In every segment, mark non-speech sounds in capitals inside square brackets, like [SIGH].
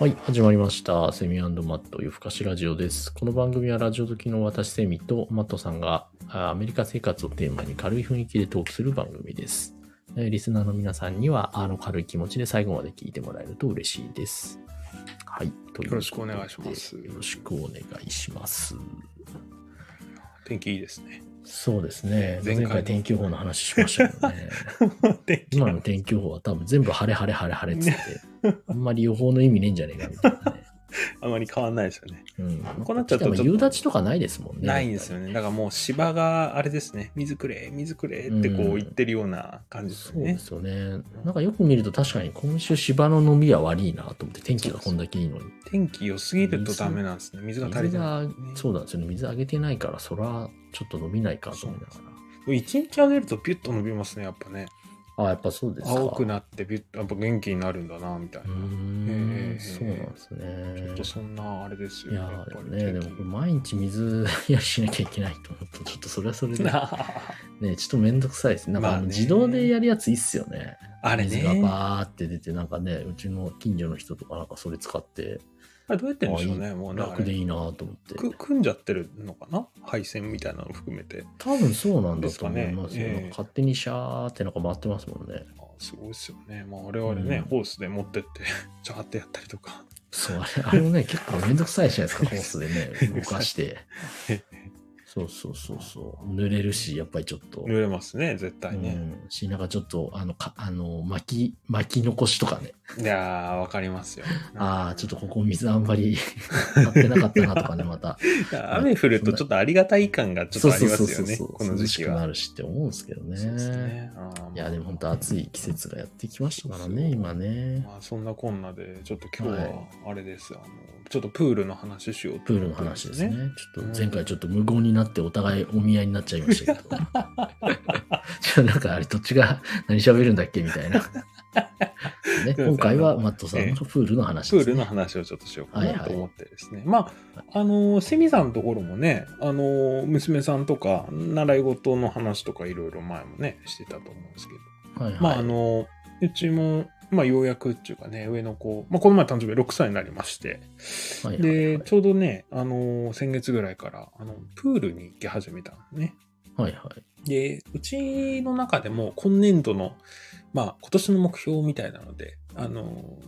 はい、始まりました。セミマット夜更かしラジオです。この番組はラジオ時の私セミとマットさんがあアメリカ生活をテーマに軽い雰囲気でトークする番組です。えーリスナーの皆さんにはあの軽い気持ちで最後まで聞いてもらえると嬉しいです。はい。というよろしくお願いしますよろしくお願いします。天気いいですね。そうですね。前前回回天気予報の話しましたけどね。[LAUGHS] 今の天気予報は多分全部晴れ晴れ晴れ晴れっつって、[LAUGHS] あんまり予報の意味ねえんじゃねえかみたいなね。[LAUGHS] あまり変わんないですよね。うん。こうなっちゃっと夕立とかないですもんね。ないんですよね。だからもう芝があれですね。水くれ、水くれってこうんう言ってるような感じですよねそうで。すよね。なんかよく見ると確かに今週芝の伸びは悪いなと思って天気がこんだけいいのに。天気良すぎるとダメなんですね。水が足りない、ね。そうなんですよね。水あげてないから、そらちょっと伸びないかと思いなが一日あげるとピュッと伸びますね、やっぱね。ら。あ、やっぱそうですか。青くなってピュッと、やっぱ元気になるんだな、みたいうな。ええそうなんですちょっねと。そんなあれですよいややっぱりね、でも毎日水やりしなきゃいけないと思うと、ちょっとそれはそれで、[LAUGHS] ね、ちょっとめんどくさいですね。なんか自動でやるやついいっすよね。あれ水がね。バーって出て、なんかね、うちの近所の人とかなんかそれ使って、あれどうやってんでしょうね、もう楽でいいなと思って。く組んじゃってるのかな？配線みたいなの含めて。多分そうなんだと思いますよ。ですかねええなんか勝手にシャーってなんか回ってますもんね。あすごいですよね。まあ、我々ね、うんホースで持ってって、[LAUGHS] ジャーってやったりとか。そう、あれ、あれもね、結構めんどくさいじゃないですか、ホースでね、[LAUGHS] 動かして。そうそうそうそう。濡れるし、やっぱりちょっと。濡れますね、絶対ね。うん。し、なんかちょっと、あの、かあの、巻き、巻き残しとかね。いやー、わかりますよ。ああ、ちょっとここ水あんまり [LAUGHS] 張ってなかったなとかね、また。雨降るとちょっとありがたい感がちょっとありますよね、そうこの時期は。涼しくなるしって思うんですけどね。そうですね。いや、でも本当暑い季節がやってきましたからね、今ね。まあ、そんなこんなで、ちょっと今日はは、あれです、あの、ちょっとプールの話しようとプールの話ですね。。ちょっと前うん回ちょっと無言になってお互いお見合いになっちゃいましたけど。ちょっとなんかあれどっちが何喋るんだっけみたいな。ね、今回はマットさんのプールの話ね。プールの話をちょっとしようかはいはないと思ってですね。まあ、あの、セミさんのところもね、あの、娘さんとか、習い事の話とかいろいろ前もね、してたと思うんですけど。はいはい、まあ、あの、うちも、まあ、ようやくっていうかね、上の子、まあ、この前誕生日6歳になりまして、はいはいはいで、ちょうどね、あの、先月ぐらいから、あの、プールに行き始めたのね。はいはい。で、うちの中でも今年度の、まあ今年の目標みたいなので、あの、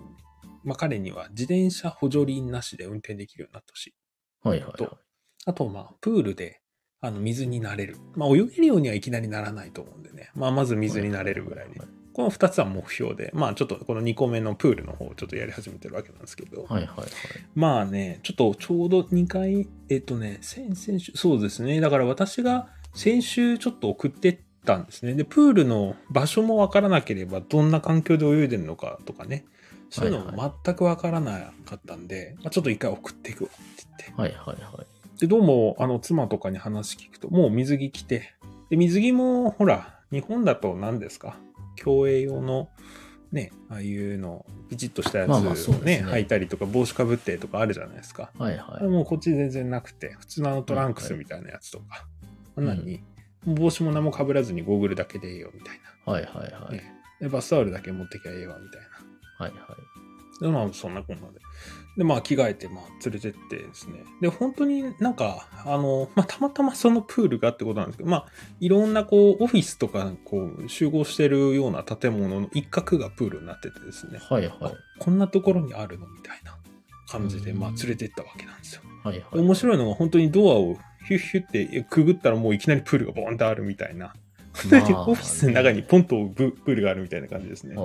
まあ彼には自転車補助輪なしで運転できるようになってほしい。はいはいはいと。あと、まあプールで、あの、水になれる。まあ泳げるようにはいきなりならないと思うんでね。まあまず水になれるぐらいで。この2つは目標で、まあちょっとこの2個目のプールの方をちょっとやり始めてるわけなんですけど、はいはいはい。まあね、ちょっとちょうど2回、えっとね、先々週、そうですね。だから私が先週ちょっと送ってったんですね。で、プールの場所もわからなければ、どんな環境で泳いでるのかとかね。そういうのはいも全くわからなかったんで、まあ、ちょっと一回送っていくわって言って。はいはいはい。で、どうも、あの、妻とかに話聞くと、もう水着着て、で、水着も、ほら、日本だと何ですか競泳用の、ね、ああいうの、ピチッとしたやつまあをまあそうですねね、履いたりとか、帽子かぶってとかあるじゃないですか。はいはい。もうこっち全然なくて、普通のあのトランクスみたいなやつとか、あんなに、帽子も何もかぶらずにゴーグルだけでいいよみたいはいはいはな、い。ねで。バスタオルだけ持ってきゃええわみたいな。はいはい。でまあそんなこんなで。で、まあ着替えて、まあ連れてってですね。で、本当になんか、あの、まあたまたまそのプールがってことなんですけど、まあいろんなこう、オフィスとかこう、集合してるような建物の一角がプールになっててですね。はいはい。こんなところにあるのみたいな感じで、うんまあ連れてったわけなんですよ。はいはい。面白いのが本当にドアをヒュッヒュってくぐったらもういきなりプールがボーンとあるみたいな。本当にまあオフィスの中にポンとブプールがあるみたいな感じですね。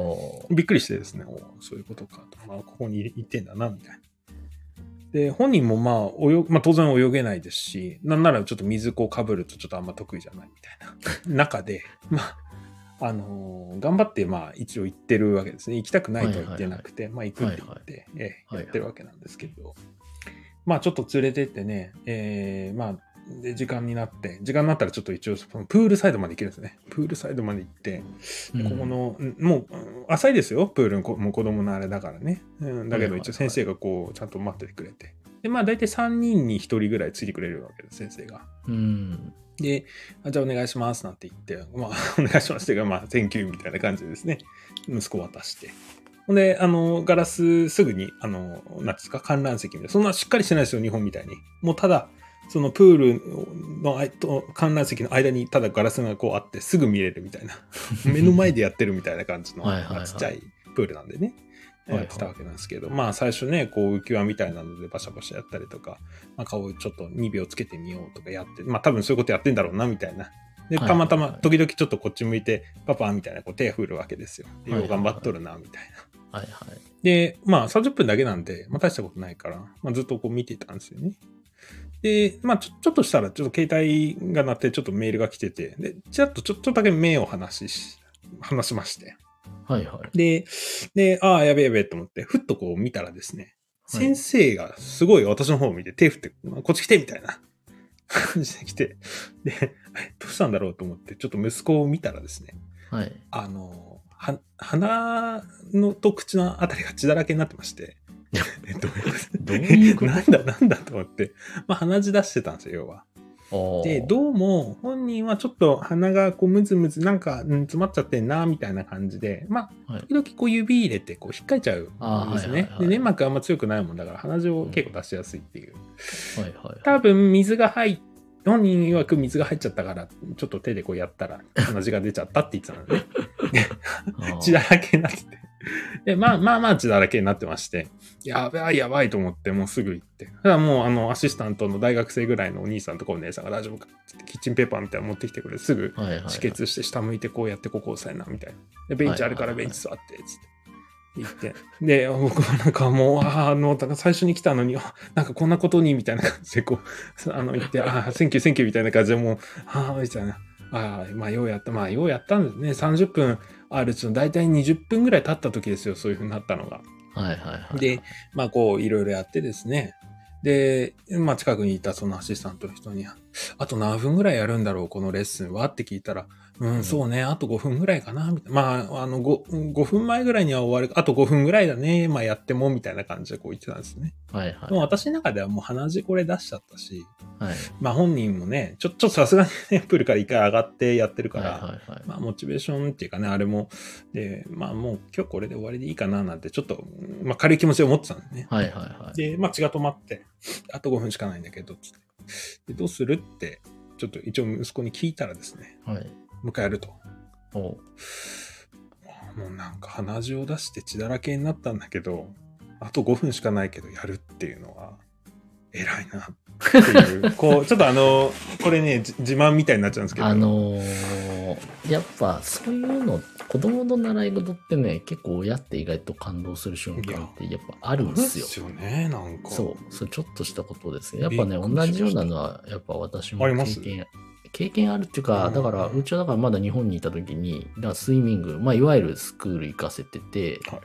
びっくりしてですね、おそういうことかと。まあ、ここに行ってんだな、みたいな。で、本人もまあ、泳ぐまあ、当然泳げないですし、なんならちょっと水こうかぶるとちょっとあんま得意じゃないみたいな [LAUGHS] 中で、まあ、あのー頑張ってまあ一応行ってるわけですね。行きたくないとは言ってなくて、まあ行くって言って、ええはいはいやってるわけなんですけど、まあちょっと連れてってね、えーまあ、で、時間になって、時間になったらちょっと一応、そのプールサイドまで行けるんですね。プールサイドまで行って、でここの、うんもう、うん浅いですよ、プールもう子供のあれだからね。うん、だけど一応先生がこう、ちゃんと待っててくれて。で、まあ大体3人に1人ぐらいついてくれるわけです、先生が。うん。で、あじゃあお願いしますなんて言って、まあ、[LAUGHS] お願いしますっていうか、まあ、 thank you みたいな感じでですね、息子渡して。ほんで、あの、ガラスすぐに、あの、なんですか、観覧席みたいな。そんなしっかりしてないですよ、日本みたいに。もうただ、そのプールの観覧席の間にただガラスがこうあってすぐ見れるみたいな。[LAUGHS] 目の前でやってるみたいな感じの、ちっちゃいプールなんでね。やってたわけなんですけど、まあ最初ね、こう浮き輪みたいなのでバシャバシャやったりとか、まあ顔をちょっと2秒つけてみようとかやって、まあ多分そういうことやってんだろうなみたいな。で、はいたまたま時々ちょっとこっち向いて、パパみたいなこう手振るわけですよ。よう頑張っとるな、みたいな。はいはい。で、まあ30分だけなんで、まあ大したことないから、まあずっとこう見てたんですよね。で、まあちょちょっとしたらちょっと携帯が鳴ってちょっとメールが来てて、で、ちらっとちょっとだけ目を離しし、話しまして。はいはい。で、で、ああ、やべえやべえと思って、ふっとこう見たらですね、はい先生がすごい私の方を見て手振って、こっち来てみたいな感じで来て、で、えどうしたんだろうと思って、ちょっと息子を見たらですね、はい。あの、は、鼻のと口のあたりが血だらけになってまして、えどういうこと？どういうことなんだなんだと思って、まあ鼻血出してたんですよ、要は。で、どうも本人はちょっと鼻がこうムズムズなんか、うん、詰まっちゃってんな、みたいな感じで、まあ、はい時々こう指入れてこう引っかいちゃうんですねは。いで、粘膜あんま強くないもんだから鼻血を結構出しやすいっていう。はいはい。多分水が入っ本人曰く水が入っちゃったから、ちょっと手でこうやったら鼻血が出ちゃったって言ってたのね。[LAUGHS] [LAUGHS] 血だらけになってて。[LAUGHS] で、まあまあまあ血だらけになってまして、やばいやばいと思って、もうすぐ行って。ただもうあの、アシスタントの大学生ぐらいのお兄さんとかお姉さんが大丈夫かってキッチンペーパーみたいなの持ってきてくれて、すぐ。止血して下向いてこうやってここ押さえな、みたいな。で、ベンチあるからベンチ座って、つって。言って。で、僕はなんかもう、あの、だから最初に来たのに、あなんかこんなことに、みたいな感じでこう、あの、言って、ああ、 thank you、thank you みたいな感じでもう、ああ、みたいな。ああ、まあ、ようやった。まあ、ようやったんですね。30分あるうちの大体20分ぐらい経った時ですよ。そういう風になったのが。はいはいはい。で、まあ、こう、いろいろやってですね。で、まあ、近くにいたそのアシスタントの人に、あと何分ぐらいやるんだろう、このレッスンは？って聞いたら、うん、そうね、あと5分ぐらいかな。まあ、あの5、5分前ぐらいには終わる、あと5分ぐらいだね、まあやっても、みたいな感じでこう言ってたんですね。はいはいでも私の中ではもう鼻血これ出しちゃったし、はい。まあ本人もね、ちょ、ちょっとさすがにね、[LAUGHS] プールから一回上がってやってるから、はいはいはい。まあ、モチベーションっていうかね、あれも、で、まあ、もう今日これで終わりでいいかななんて、ちょっと、まあ、軽い気持ちで思ってたんですね。はいはいはい。で、まあ、血が止まって、あと5分しかないんだけど、つって。で、どうするって、ちょっと一応息子に聞いたらですね、はい。もう一回やると。おうもうなんか鼻血を出して血だらけになったんだけど、あと5分しかないけどやるっていうのは、偉いなっていう、[LAUGHS] こう、ちょっとあの、これね、じ自慢みたいになっちゃうんですけど。あのー、やっぱそういうの、子供の習い事ってね、結構親って意外と感動する瞬間ってやっぱあるんですよ。ですよね、なんか。そう、それちょっとしたことですね。やっぱね、同じようなのは、やっぱ私もあります？経験、経験あるっていうか、うんだから、うちはだからまだ日本にいた時に、だからスイミング、まあ、いわゆるスクール行かせてて、はい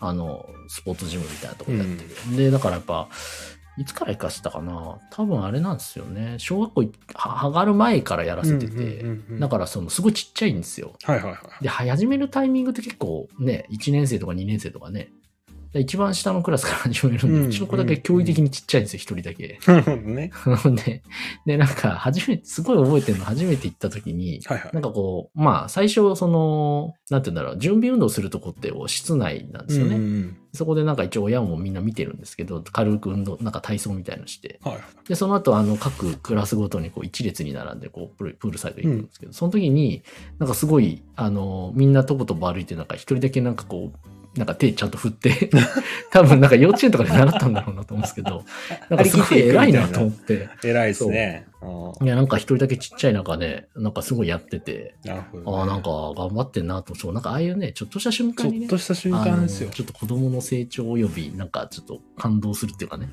あの、スポーツジムみたいなところやってる。で、だからやっぱ、いつから行かせたかな？多分あれなんですよね。小学校上がる前からやらせてて、うんうんうんうんだからそのすごいちっちゃいんですよ。はいはいはい。で、は始めるタイミングって結構ね、1年生とか2年生とかね、で一番下のクラスから始めるんで、ううんちの子だけ驚異的にちっちゃいんですよ、一人だけ。なるほどね。[LAUGHS] で、で、なんか、初めて、すごい覚えてるの、初めて行った時に、はいはいなん。かこう、まあ、最初、その、なんて言うんだろう、準備運動するとこって、室内なんですよね。うんうんそこでなんか一応親もみんな見てるんですけど、軽く運動、なんか体操みたいのして。はいはい。で、その後、あの、各クラスごとにこう一列に並んで、こう、プールプールサイド行くんですけど、その時に、なんかすごい、あの、みんなとぼとぼ歩いて、なんか一人だけなんかこう、なんか手ちゃんと振って、[LAUGHS] 多分なんか幼稚園とかで習ったんだろうなと思うんですけど、[LAUGHS] なんかすごい偉いなと思って、偉いですね。あいや、なんか一人だけちっちゃい中で、なんかすごいやってて、ね。ああ、なんか頑張ってんなと、そう、なんかああいうね、ちょっとした瞬ちょ間にねっ、とした瞬間ですよ。ちょっと子供の成長及び、なんかちょっと感動するっていうかね。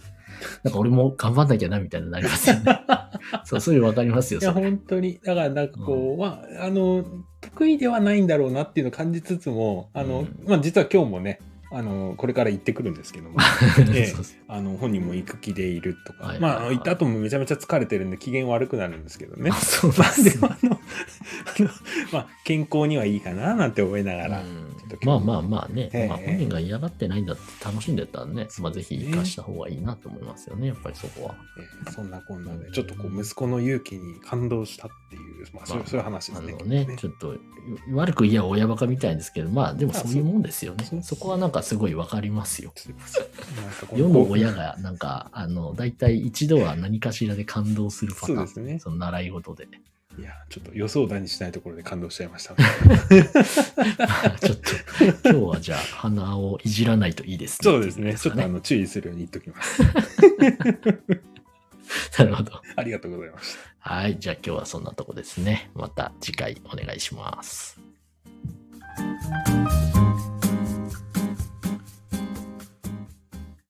なんか俺も頑張んなきゃなみたいになりますよね。[LAUGHS] そう、そういうの分かりますよ。いや、本当に。だから、なんかこう、まあ、あの、得意ではないんだろうなっていうのを感じつつも、あの、うん。まあ、実は今日もね、あの、これから行ってくるんですけども、[LAUGHS] えあの、本人も行く気でいるとか、はいまあ、行った後もめちゃめちゃ疲れてるんで機嫌悪くなるんですけどね。あ。そうまあ、なんですね。[LAUGHS] でも、あの、あのまあ、健康にはいいかななんて思いながら、うん時まあまあまあね、ええまあ本人が嫌がってないんだって楽しんでたらね、まあぜひ活かした方がいいなと思いますよね、やっぱりそこは。えーそんなこんなで、ちょっとこう、息子の勇気に感動したっていう、まあ、そういう話ですね。あのね、ちょっと悪く言えば親バカみたいですけど、まあでもそういうもんですよねあそう。そこはなんかすごいわかりますよ。世の親がなんか、あの、大体一度は何かしらで感動するパターン。そうですねその習い事で。いや、ちょっと予想だにしないところで感動しちゃいました。[LAUGHS] まあちょっと、今日はじゃあ鼻をいじらないといいですね。そうですね。ちょっとあね。の注意するように言っときます。[LAUGHS] なるほど。ありがとうございました。はい。じゃあ今日はそんなとこですね。また次回お願いします。